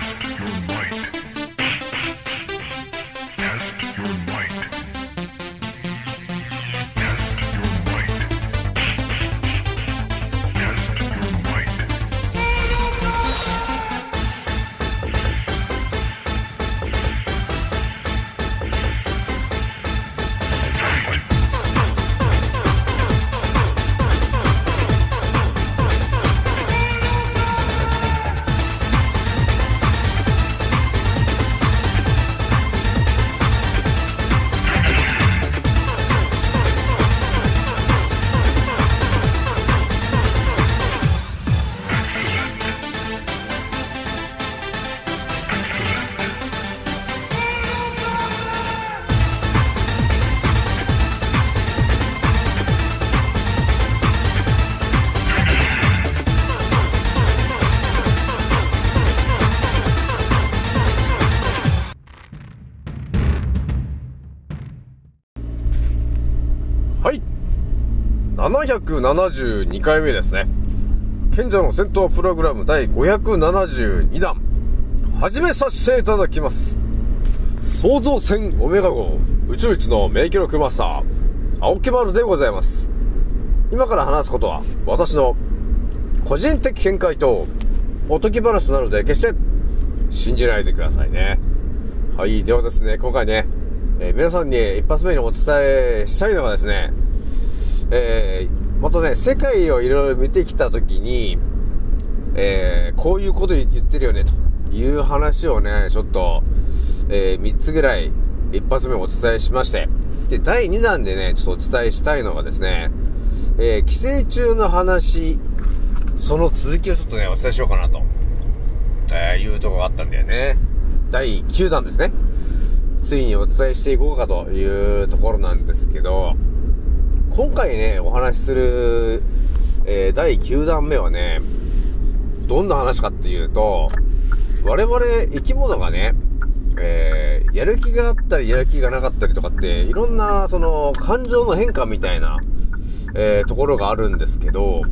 Test your might. 772回目ですね。賢者の戦闘プログラム第572弾。始めさせていただきます。創造船オメガ号宇宙一の名記録マスター、青木丸でございます。今から話すことは、私の個人的見解とおとぎ話なので決して信じないでくださいね。はい。ではですね、今回ね、えー皆さんに一発目にお伝えしたいのがですね、えー、またね、世界をいろいろ見てきたときに、えー、こういうこと言ってるよね、という話をね、ちょっと、えー、3つぐらい一発目お伝えしまして、で、第2弾でね、ちょっとお伝えしたいのがですね、えー、寄生虫の話、その続きをちょっとね、お伝えしようかなと、えー、いうとこがあったんだよね。第9弾ですね。ついにお伝えしていこうかというところなんですけど、今回ね、お話しする、えー第9弾目はね、どんな話かっていうと、我々生き物がね、えーやる気があったりやる気がなかったりとかって、いろんな、その、感情の変化みたいな、えーところがあるんですけど、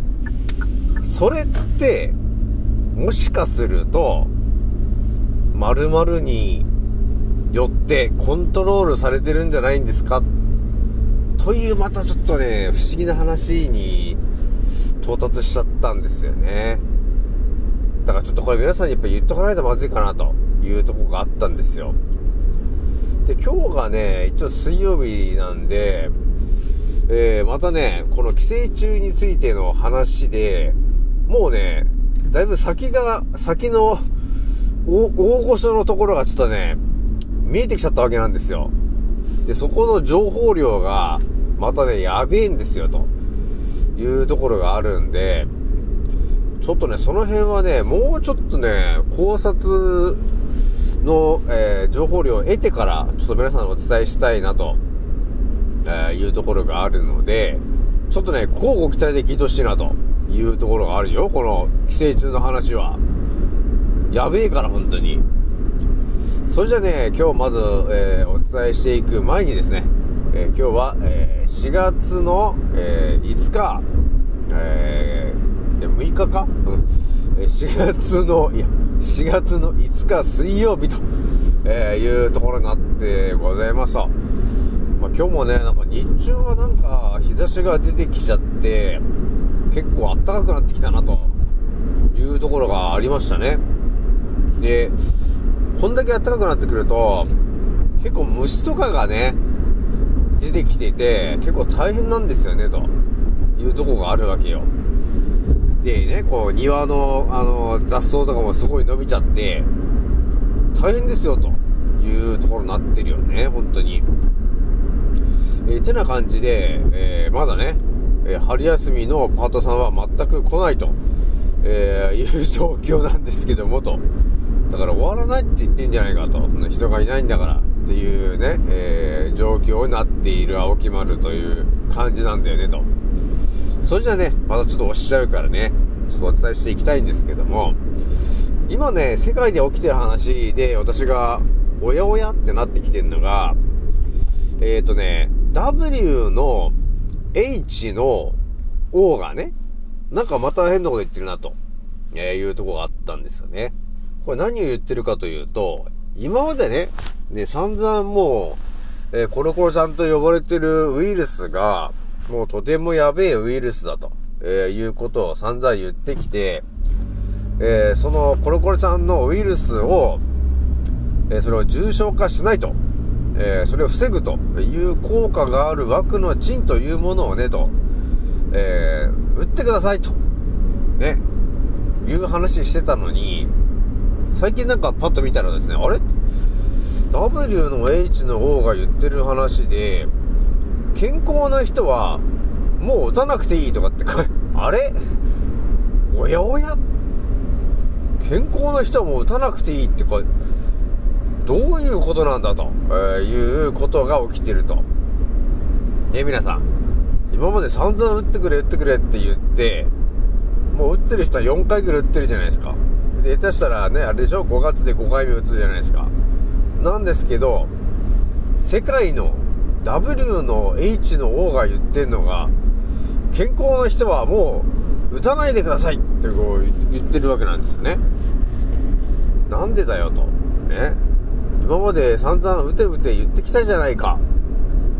それって、もしかすると、〇〇によってコントロールされてるんじゃないんですかというまたちょっとね、不思議な話に到達しちゃったんですよね。だからちょっとこれ皆さんにやっぱ言っとかないとまずいかなというとこがあったんですよ。で、今日がね、一応水曜日なんで、えー、またね、この寄生虫についての話で、もうね、だいぶ先が、先の大御所のところがちょっとね、見えてきちゃったわけなんですよ。で、そこの情報量が、またね、やべえんですよ、というところがあるんで、ちょっとね、その辺はね、もうちょっとね、考察の、えー情報量を得てから、ちょっと皆さんにお伝えしたいなと、えーいうところがあるので、ちょっとね、こうご期待で聞いてほしいなというところがあるよ、この寄生虫の話は。やべえから、本当に。それじゃね、今日まず、えーお伝えしていく前にですね、えー今日は、えー4月の、えー5日、えーいや6日か、うん4月の、いや、4月の5日水曜日と、えーいうところになってございますと。まあ、今日もね、なんか日中はなんか日差しが出てきちゃって、結構暖かくなってきたなというところがありましたね。で、こんだけ暖かくなってくると、結構虫とかがね、出てきてて、結構大変なんですよね、というとこがあるわけよ。でね、こう、庭の、あの、雑草とかもすごい伸びちゃって、大変ですよ、というところになってるよね、本当に。えてな感じで、えーまだね、えー春休みのパートさんは全く来ないと、えーいう状況なんですけども、と。だから終わらないって言ってんじゃないかと。人がいないんだからっていうね、えー状況になっている青木丸という感じなんだよね、と。それじゃね、またちょっと押しちゃうからね、ちょっとお伝えしていきたいんですけども、今ね、世界で起きてる話で私が、おやおやってなってきてるのが、えっ、ー、とね、W の H の O がね、なんかまた変なこと言ってるなと、えいうとこがあったんですよね。これ何を言ってるかというと、今までね、ね、散々もう、えーコロコロちゃんと呼ばれてるウイルスが、もうとてもやべえウイルスだと、えーいうことを散々言ってきて、えーそのコロコロちゃんのウイルスを、えそれを重症化しないと、えそれを防ぐという効果がある枠の賃というものをね、と、え打ってくださいと、ね、いう話してたのに、最近なんかパッと見たらですね、あれ ?W の H の O が言ってる話で、健康な人はもう打たなくていいとかって、あれ？おやおや？健康な人はもう打たなくていいってか、どういうことなんだと、えーいうことが起きてると。え、皆さん、今まで散々打ってくれ打ってくれって言って、もう打ってる人は4回ぐらい打ってるじゃないですか。で、下手したらね、あれでしょ ?5 月で5回目打つじゃないですか。なんですけど、世界の W の H の O が言ってんのが、健康な人はもう打たないでくださいってこう言ってるわけなんですよね。なんでだよと。ね。今まで散々打て打て言ってきたじゃないか。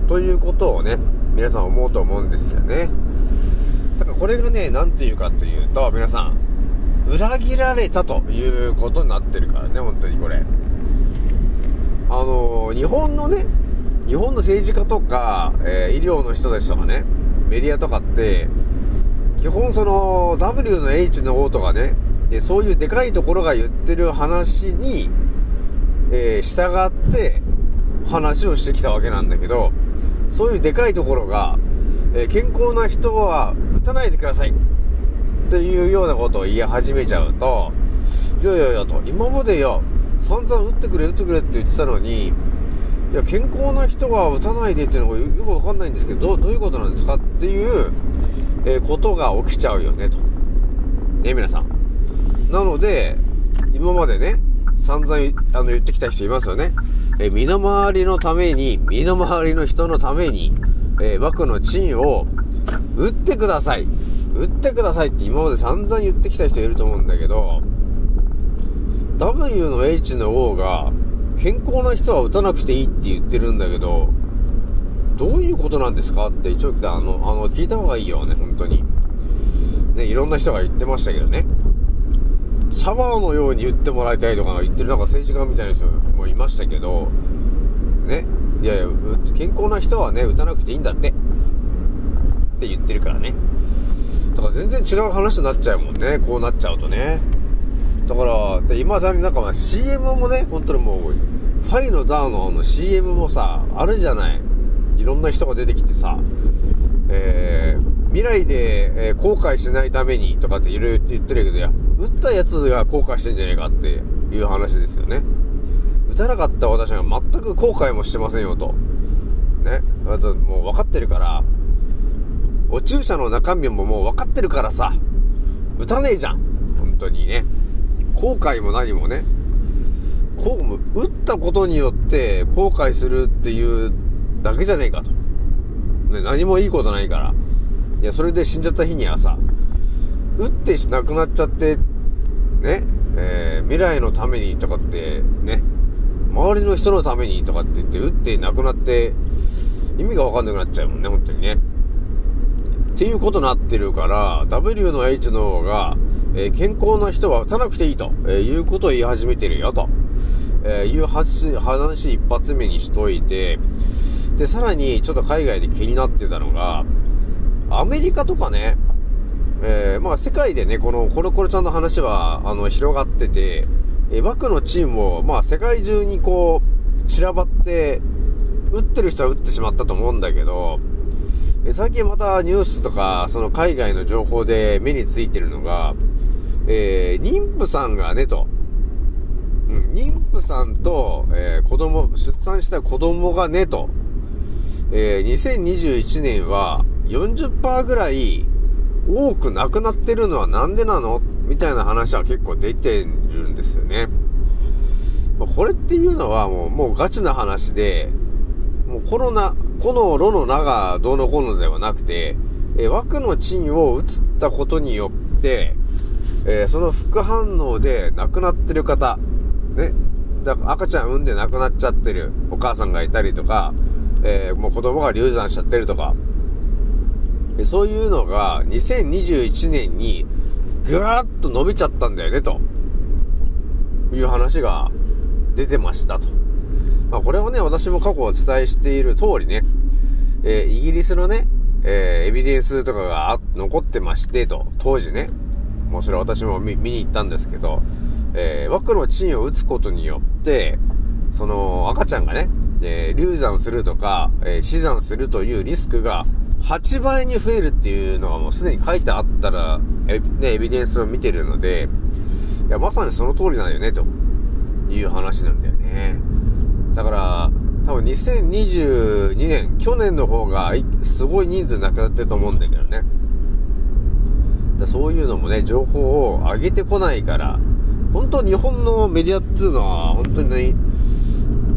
ということをね、皆さん思うと思うんですよね。だからこれがね、なんていうかというと、皆さん、裏切られたということになってるからね、本当にこれ。あのー日本のね、日本の政治家とか、えー医療の人たちとかね、メディアとかって、基本その W の H の O とかね、そういうでかいところが言ってる話に、えー従って話をしてきたわけなんだけど、そういうでかいところが、えー健康な人は打たないでくださいっていうようなことを言い始めちゃうと、いやいやいやと、今までいや、散々打ってくれ打ってくれって言ってたのに、いや、健康な人は打たないでっていうのがよくわかんないんですけど、どういうことなんですかっていう、えーことが起きちゃうよね、と。ね、皆さん。なので、今までね、散々あの言ってきた人いますよね。えー身の回りのために、身の回りの人のために、えー枠の賃を打ってください。打ってくださいって今まで散々言ってきた人いると思うんだけど、W の H の O が、健康な人は打たなくていいって言ってるんだけど、どういうことなんですかって一応、あの、あの、聞いた方がいいよね、本当に。ね、いろんな人が言ってましたけどね。シャワーのように言ってもらいたいとか言ってるなんか政治家みたいな人もいましたけど、ね、いやいや、健康な人はね、打たなくていいんだって。って言ってるからね。だから全然違う話になっちゃうもんね、こうなっちゃうとね。だから、で今だになんか CM もね、本当にもう、ファイのザーのの CM もさ、あるじゃない。いろんな人が出てきてさ、えー、未来で、えー後悔しないためにとかっていろいろ言ってるけど、いや、打ったやつが後悔してんじゃねえかっていう話ですよね。打たなかった私が全く後悔もしてませんよと。ね。あと、もう分かってるから、お注射の中身ももう分かってるからさ、打たねえじゃん。本当にね。後悔も何もね。こう、も打ったことによって後悔するっていうだけじゃねえかと。ね、何もいいことないから。いや、それで死んじゃった日にはさ、打って亡くなっちゃって、ね、えー未来のためにとかって、ね、周りの人のためにとかって言って、打って亡くなって、意味がわかんなくなっちゃうもんね、本当にね。っていうことになってるから、W の H の方が、えー健康な人は打たなくていいと、えーいうことを言い始めてるよと、えーいう話話一発目にしといて、で、さらにちょっと海外で気になってたのが、アメリカとかね、えまあ世界でね、このコロコロちゃんの話は、あの、広がってて、えー、枠のチームも、まあ世界中にこう、散らばって、打ってる人は打ってしまったと思うんだけど、え最近またニュースとか、その海外の情報で目についてるのが、えー妊婦さんがね、と。うん、妊婦さんと、えー子供、出産した子供がね、と。えー2021年は40%ぐらい多く亡くなってるのはなんでなの？みたいな話は結構出てるんですよね。これっていうのはもう、もうガチな話で、もうコロナ、このロの名がどうのこうのではなくて、え枠の賃を移ったことによって、えその副反応で亡くなってる方、ね、だから赤ちゃん産んで亡くなっちゃってるお母さんがいたりとか、えもう子供が流産しちゃってるとか、でそういうのが2021年にぐわーっと伸びちゃったんだよね、という話が出てましたと。まあこれはね、私も過去お伝えしている通りね、えーイギリスのね、えーエビデンスとかが残ってましてと、当時ね、もうそれは私も見に行ったんですけど、えー、ワクのチンを打つことによって、その赤ちゃんがね、えー流産するとか、えー死産するというリスクが8倍に増えるっていうのがもうすでに書いてあったら、えね、エビデンスを見てるので、いや、まさにその通りなんよね、という話なんだよね。だから、多分2022年、去年の方がすごい人数亡くなってると思うんだけどね。だそういうのもね、情報を上げてこないから、本当日本のメディアっていうのは、本当にね、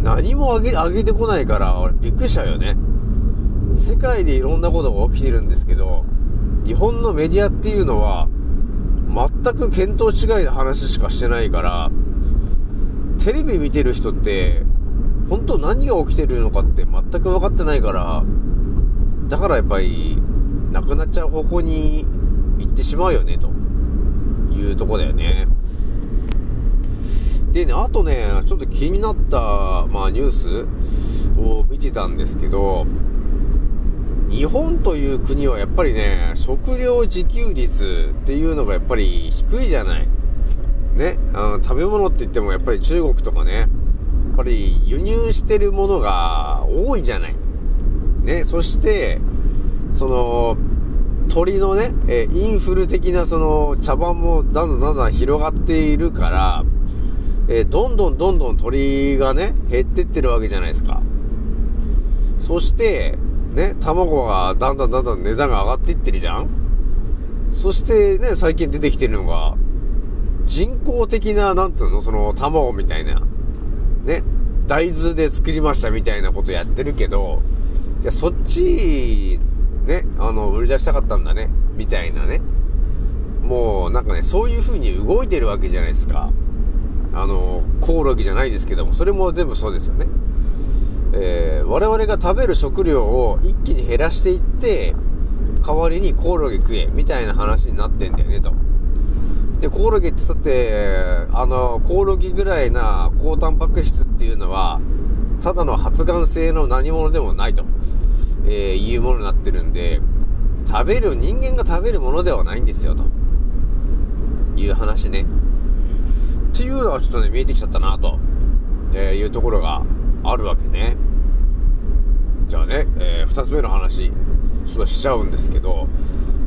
何も上げ、上げてこないから、俺びっくりしちゃうよね。世界でいろんなことが起きてるんですけど、日本のメディアっていうのは、全く見当違いの話しかしてないから、テレビ見てる人って、本当何が起きてるのかって全く分かってないから、だからやっぱり、なくなっちゃう方向に行ってしまうよね、というとこだよね。でね、あとね、ちょっと気になった、まあ、ニュースを見てたんですけど、日本という国はやっぱりね、食料自給率っていうのがやっぱり低いじゃない。ね、あの食べ物って言ってもやっぱり中国とかね、ぱり輸入してるものが多いじゃない。ね、そして、その、鳥のね、えインフル的なその茶番もだんだんだんだん広がっているから、えどんどんどんどん鳥がね、減ってってるわけじゃないですか。そして、ね、卵がだんだんだんだん値段が上がっていってるじゃんそしてね、最近出てきてるのが、人工的な、なんていうの、その卵みたいな、ね、大豆で作りましたみたいなことやってるけど、じゃそっち、ね、あの、売り出したかったんだね、みたいなね。もう、なんかね、そういう風に動いてるわけじゃないですか。あの、コオロギじゃないですけども、それも全部そうですよね。えー我々が食べる食料を一気に減らしていって、代わりにコオロギ食え、みたいな話になってんだよね、と。で、コオロギって言ったって、あの、コオロギぐらいな高タンパク質っていうのは、ただの発がん性の何者でもないと、えーいうものになってるんで、食べる、人間が食べるものではないんですよ、という話ね。っていうのがちょっとね、見えてきちゃったな、と、えーいうところがあるわけね。じゃあね、えー二つ目の話、ちょっとしちゃうんですけど、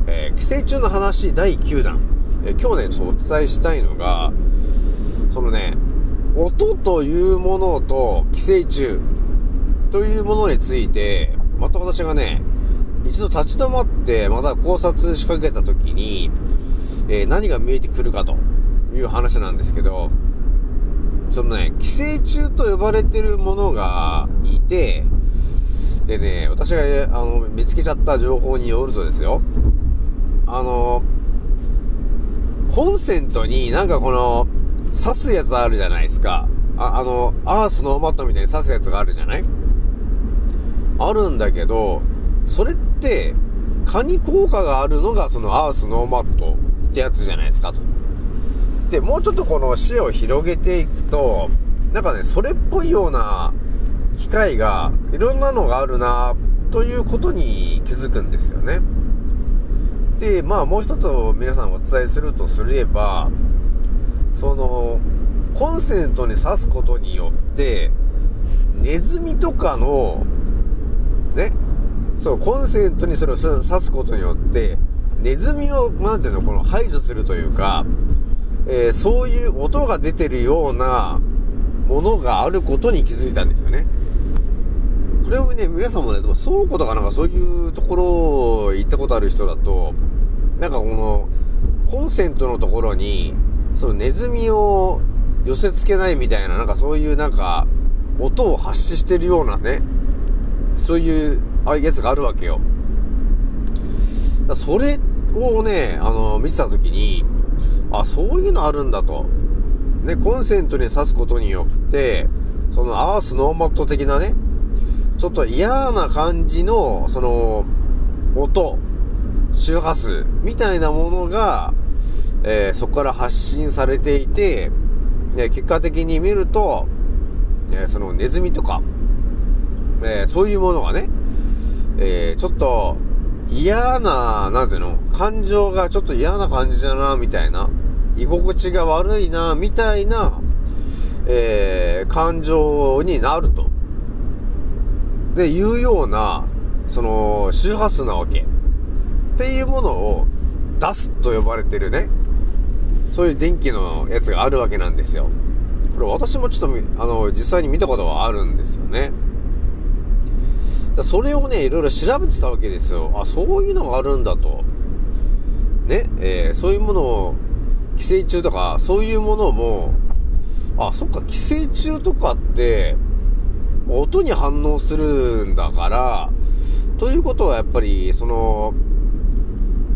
え寄生虫の話第9弾。え今日ね、ちょっとお伝えしたいのが、そのね、音というものと寄生虫というものについて、また私がね、一度立ち止まって、また考察しかけたときに、えー何が見えてくるかという話なんですけど、そのね、寄生虫と呼ばれてるものがいて、でね、私が、あの、見つけちゃった情報によるとですよ、あの、コンセントになんかこの、刺すやつあるじゃないですか。ああの、アースノーマットみたいに刺すやつがあるじゃない？あるんだけど、それって、蚊に効果があるのがそのアースノーマットってやつじゃないですかと。で、もうちょっとこの視野を広げていくと、なんかね、それっぽいような機械が、いろんなのがあるな、ということに気づくんですよね。で、まあもう一つ皆さんお伝えするとすれば、その、コンセントに挿すことによって、ネズミとかの、ね、そう、コンセントにそれを挿すことによって、ネズミを、なんていうの、この排除するというか、えーそういう音が出てるようなものがあることに気づいたんですよね。これをね、皆さんもね、倉庫とかなんかそういうところ行ったことある人だと、なんかこの、コンセントのところに、そのネズミを寄せ付けないみたいな、なんかそういうなんか、音を発ししてるようなね、そういう、ああいうやつがあるわけよ。だそれをね、あの、見てたときに、あ、そういうのあるんだと。ね、コンセントに挿すことによって、そのアースノーマット的なね、ちょっと嫌な感じの、その、音、周波数みたいなものが、えーそこから発信されていて、ね結果的に見ると、えそのネズミとか、えそういうものがね、えちょっと嫌な、なんていうの、感情がちょっと嫌な感じだな、みたいな、居心地が悪いな、みたいな、え感情になると。で、いうような、その、周波数なわけ。っていうものを出すと呼ばれてるね、そういう電気のやつがあるわけなんですよ。これ私もちょっと、あの、実際に見たことはあるんですよね。だそれをね、いろいろ調べてたわけですよ。あ、そういうのがあるんだと。ね、えーそういうものを、寄生虫とか、そういうものも、あ、そっか、寄生虫とかって、音に反応するんだから、ということはやっぱり、その、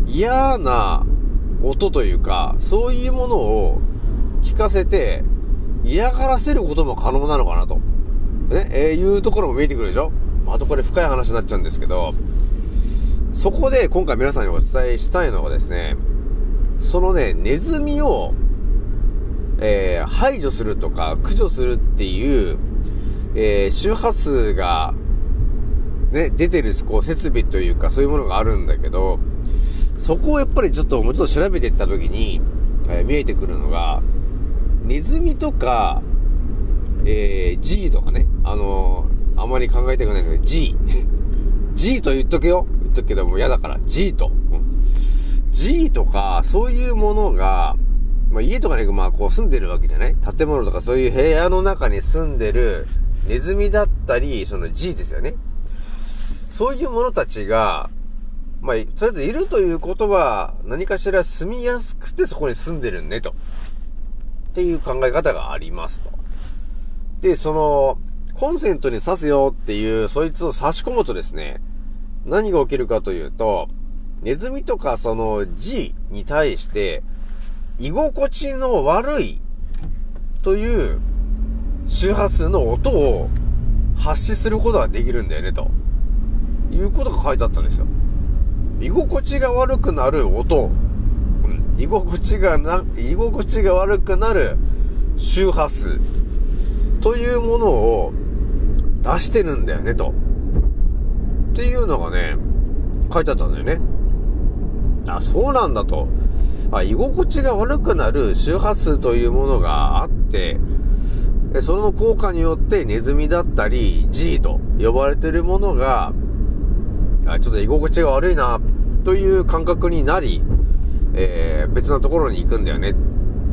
嫌な音というか、そういうものを聞かせて、嫌がらせることも可能なのかなと。ね、えーいうところも見えてくるでしょあとこれ深い話になっちゃうんですけど、そこで今回皆さんにお伝えしたいのがですね、そのね、ネズミを、えー排除するとか駆除するっていう、えー周波数が、ね、出てるこう設備というかそういうものがあるんだけど、そこをやっぱりちょっともうちょっと調べていった時に、えー見えてくるのが、ネズミとか、えー G とかね、あのーあまり考えたくないですけど、G。G と言っとけよ。言っとくけども嫌だから、G と。うん G とか、そういうものが、まあ、家とかね、まあ、こう住んでるわけじゃない？建物とかそういう部屋の中に住んでるネズミだったり、その G ですよね。そういう者たちが、まあ、とりあえずいるということは、何かしら住みやすくてそこに住んでるね、と。っていう考え方がありますと。で、その、コンセントに挿すよっていう、そいつを差し込むとですね、何が起きるかというと、ネズミとかその G に対して、居心地の悪いという周波数の音を発しすることができるんだよね、ということが書いてあったんですよ。居心地が悪くなる音、うん居心地がな、居心地が悪くなる周波数というものを出してるんだよね、と。っていうのがね、書いてあったんだよね。あ、そうなんだと。あ、居心地が悪くなる周波数というものがあって、でその効果によってネズミだったり G と呼ばれてるものが、あちょっと居心地が悪いな、という感覚になり、えー別なところに行くんだよね、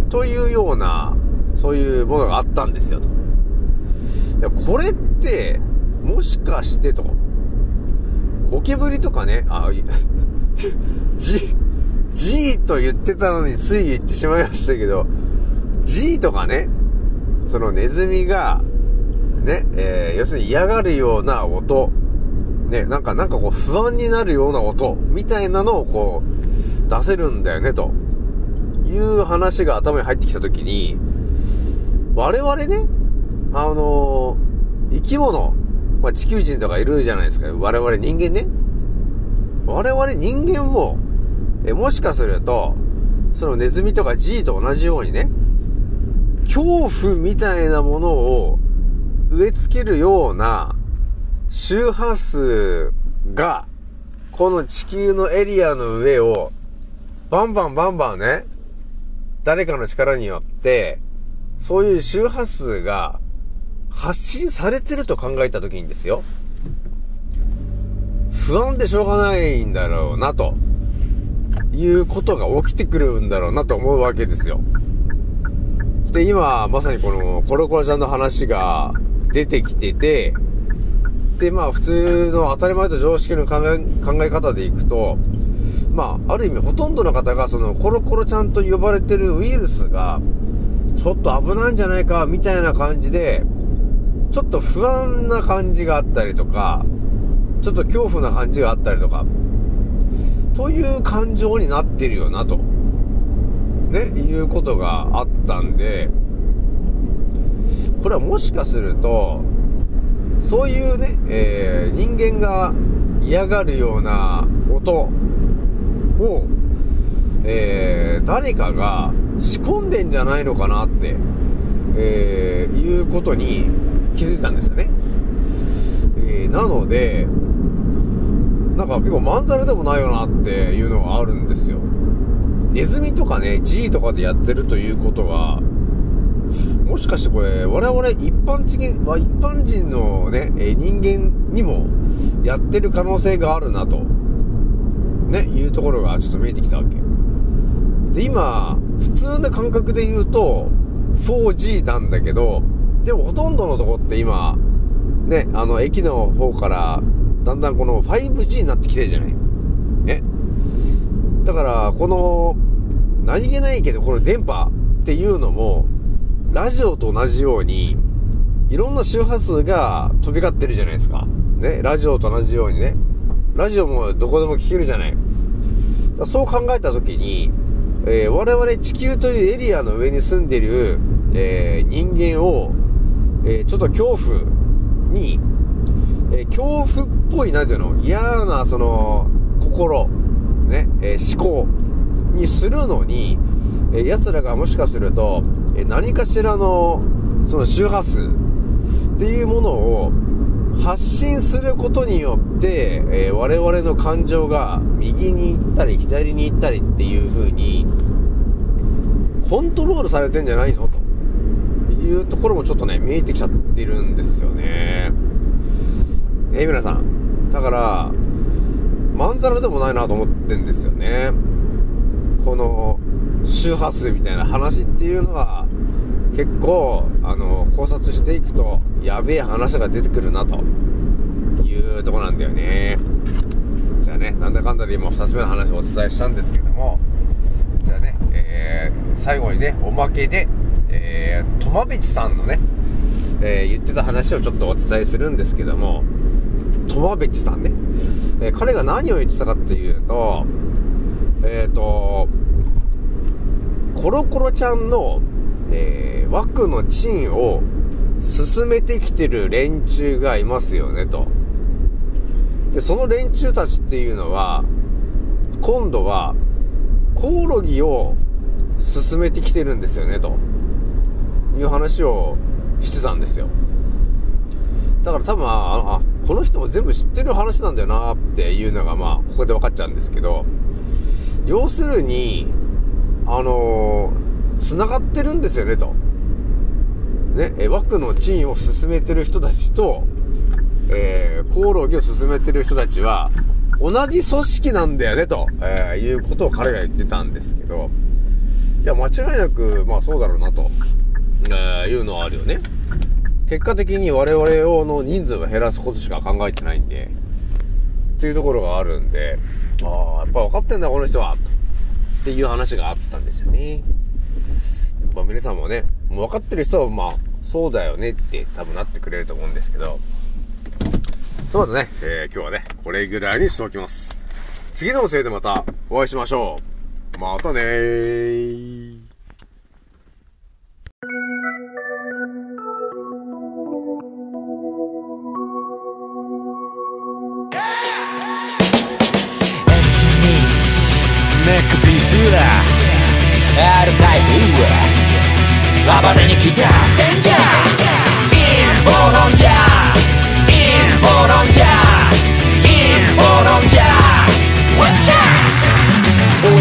というような、そういうものがあったんですよ、と。いや、これって、もしかしてと、ゴキブリとかね、あ、い G、G と言ってたのについ言ってしまいましたけど、G とかね、そのネズミが、ね、えー要するに嫌がるような音、ね、なんか、なんかこう不安になるような音、みたいなのをこう、出せるんだよね、という話が頭に入ってきたときに、我々ね、あのー生き物、まあ、地球人とかいるじゃないですか。我々人間ね。我々人間も、え、もしかすると、そのネズミとか G と同じようにね、恐怖みたいなものを植え付けるような周波数が、この地球のエリアの上を、バンバンバンバンね、誰かの力によって、そういう周波数が発信されてると考えたときにですよ。不安でしょうがないんだろうな、ということが起きてくるんだろうなと思うわけですよ。で、今、まさにこのコロコロちゃんの話が出てきてて、で、まあ普通の当たり前と常識の考え考え方でいくと、まあ、ある意味ほとんどの方がそのコロコロちゃんと呼ばれてるウイルスが、ちょっと危ないんじゃないか、みたいな感じで、ちょっと不安な感じがあったりとか、ちょっと恐怖な感じがあったりとか、という感情になってるよな、と。ね、いうことがあったんで、これはもしかすると、そういうね、えー人間が嫌がるような音を、えー誰かが仕込んでんじゃないのかなって、えーいうことに気づいたんですよね。えーなので、なんか結構まんざらでもないよなっていうのがあるんですよ。ネズミとかね、G とかでやってるということは、もしかしてこれ、我々一般人は、一般人のね、え人間にもやってる可能性があるなと、ね、いうところがちょっと見えてきたわけ。で、今、普通の感覚で言うと、4G なんだけど、でもほとんどのとこって今、ね、あの、駅の方から、だんだんこの 5G になってきてるじゃない。だから、この、何気ないけど、この電波っていうのも、ラジオと同じように、いろんな周波数が飛び交ってるじゃないですか。ね、ラジオと同じようにね。ラジオもどこでも聞けるじゃない。だそう考えたときに、えー我々地球というエリアの上に住んでる、えー人間を、えーちょっと恐怖に、え恐怖っぽい、なんていうの、嫌な、その、心、ね、えー思考にするのに、えー奴らがもしかすると、えー何かしらの、その周波数っていうものを発信することによって、えー我々の感情が右に行ったり左に行ったりっていう風に、コントロールされてんじゃないの？というところもちょっとね、見えてきちゃってるんですよね。えー皆さん。だから、まんざらでもないなと思ってんですよね。この、周波数みたいな話っていうのは、結構、あの、考察していくと、やべえ話が出てくるな、というとこなんだよね。じゃあね、なんだかんだで今2つ目の話をお伝えしたんですけども、じゃあね、えー最後にね、おまけで、えー、トマベチさんのね、えー言ってた話をちょっとお伝えするんですけども、トマベチさんね、えー彼が何を言ってたかっていうと、えっ、と、コロコロちゃんの、えー枠のチンを進めてきてる連中がいますよね、と。で、その連中たちっていうのは、今度は、コオロギを進めてきてるんですよね、という話をしてたんですよ。だから多分、あ、あこの人も全部知ってる話なんだよなっていうのが、まあ、ここで分かっちゃうんですけど、要するに、あのー、繋がってるんですよね、と。ね、え枠のチンを進めてる人たちと、えー、コオロギを進めてる人たちは、同じ組織なんだよね、と、えーいうことを彼が言ってたんですけど、いや、間違いなく、まあそうだろうな、と、えーいうのはあるよね。結果的に我々をの人数を減らすことしか考えてないんで、っていうところがあるんで、ああ、やっぱ分かってんだ、この人は、っていう話があったんですよね。やっぱ皆さんもね、もう分かってる人は、まあ、そうだよねって多分なってくれると思うんですけど、ひとまずね、えー今日はね、これぐらいにしておきます。次の音声でまたお会いしましょう。またねー。ネックピースだ R タイプ暴れに来たデンジャーインボロンジャーインボロンジャーインボロンジャー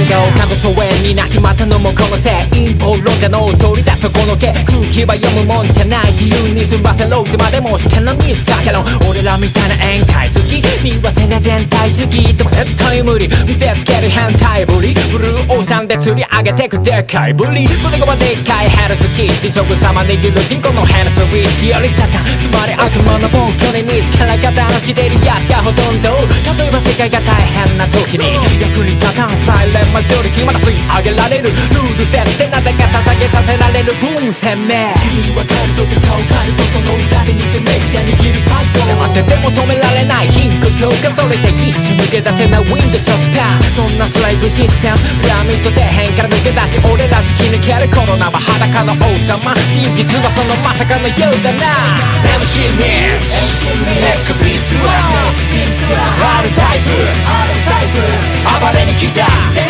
が丘の疎遠になっちまったのもこのせい陰謀論者の取り出すこの毛空気は読むもんじゃない自由に済ませろってまでも試験のミスだけど俺らみたいな宴会好きにはせな全体主義でも絶対無理見せつける変態ぶりブルーオーシャンで釣り上げてくでかいぶり胸がでっかいヘルツキー地食様握る人口のヘルスウィッチよりサタンつまり悪魔の暴挙に見つから方のしてるやつがほとんど例えば世界が大変な時に役に立たんサイレンマジョリティまだ吸い上げられるルール設定なぜか捧げさせられる分鮮明君はカルトで顔カルトその裏で偽メディア握るタイト黙ってても止められない貧困強化それで一緒抜け出せないウィンドショッターそんなスライブシステムピラミッド底辺から抜け出し俺ら突き抜けるコロナは裸の王様真実はそのまさかのようだな MC ミックネックピースは R タイプ暴れに来た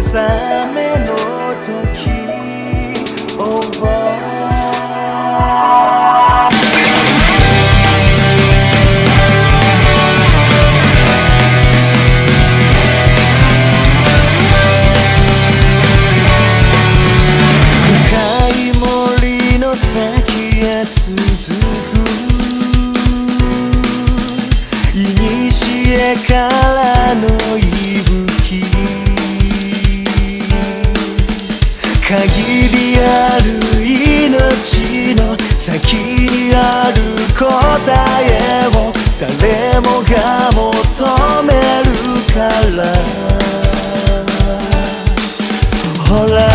目答えを誰もが求めるから。ほら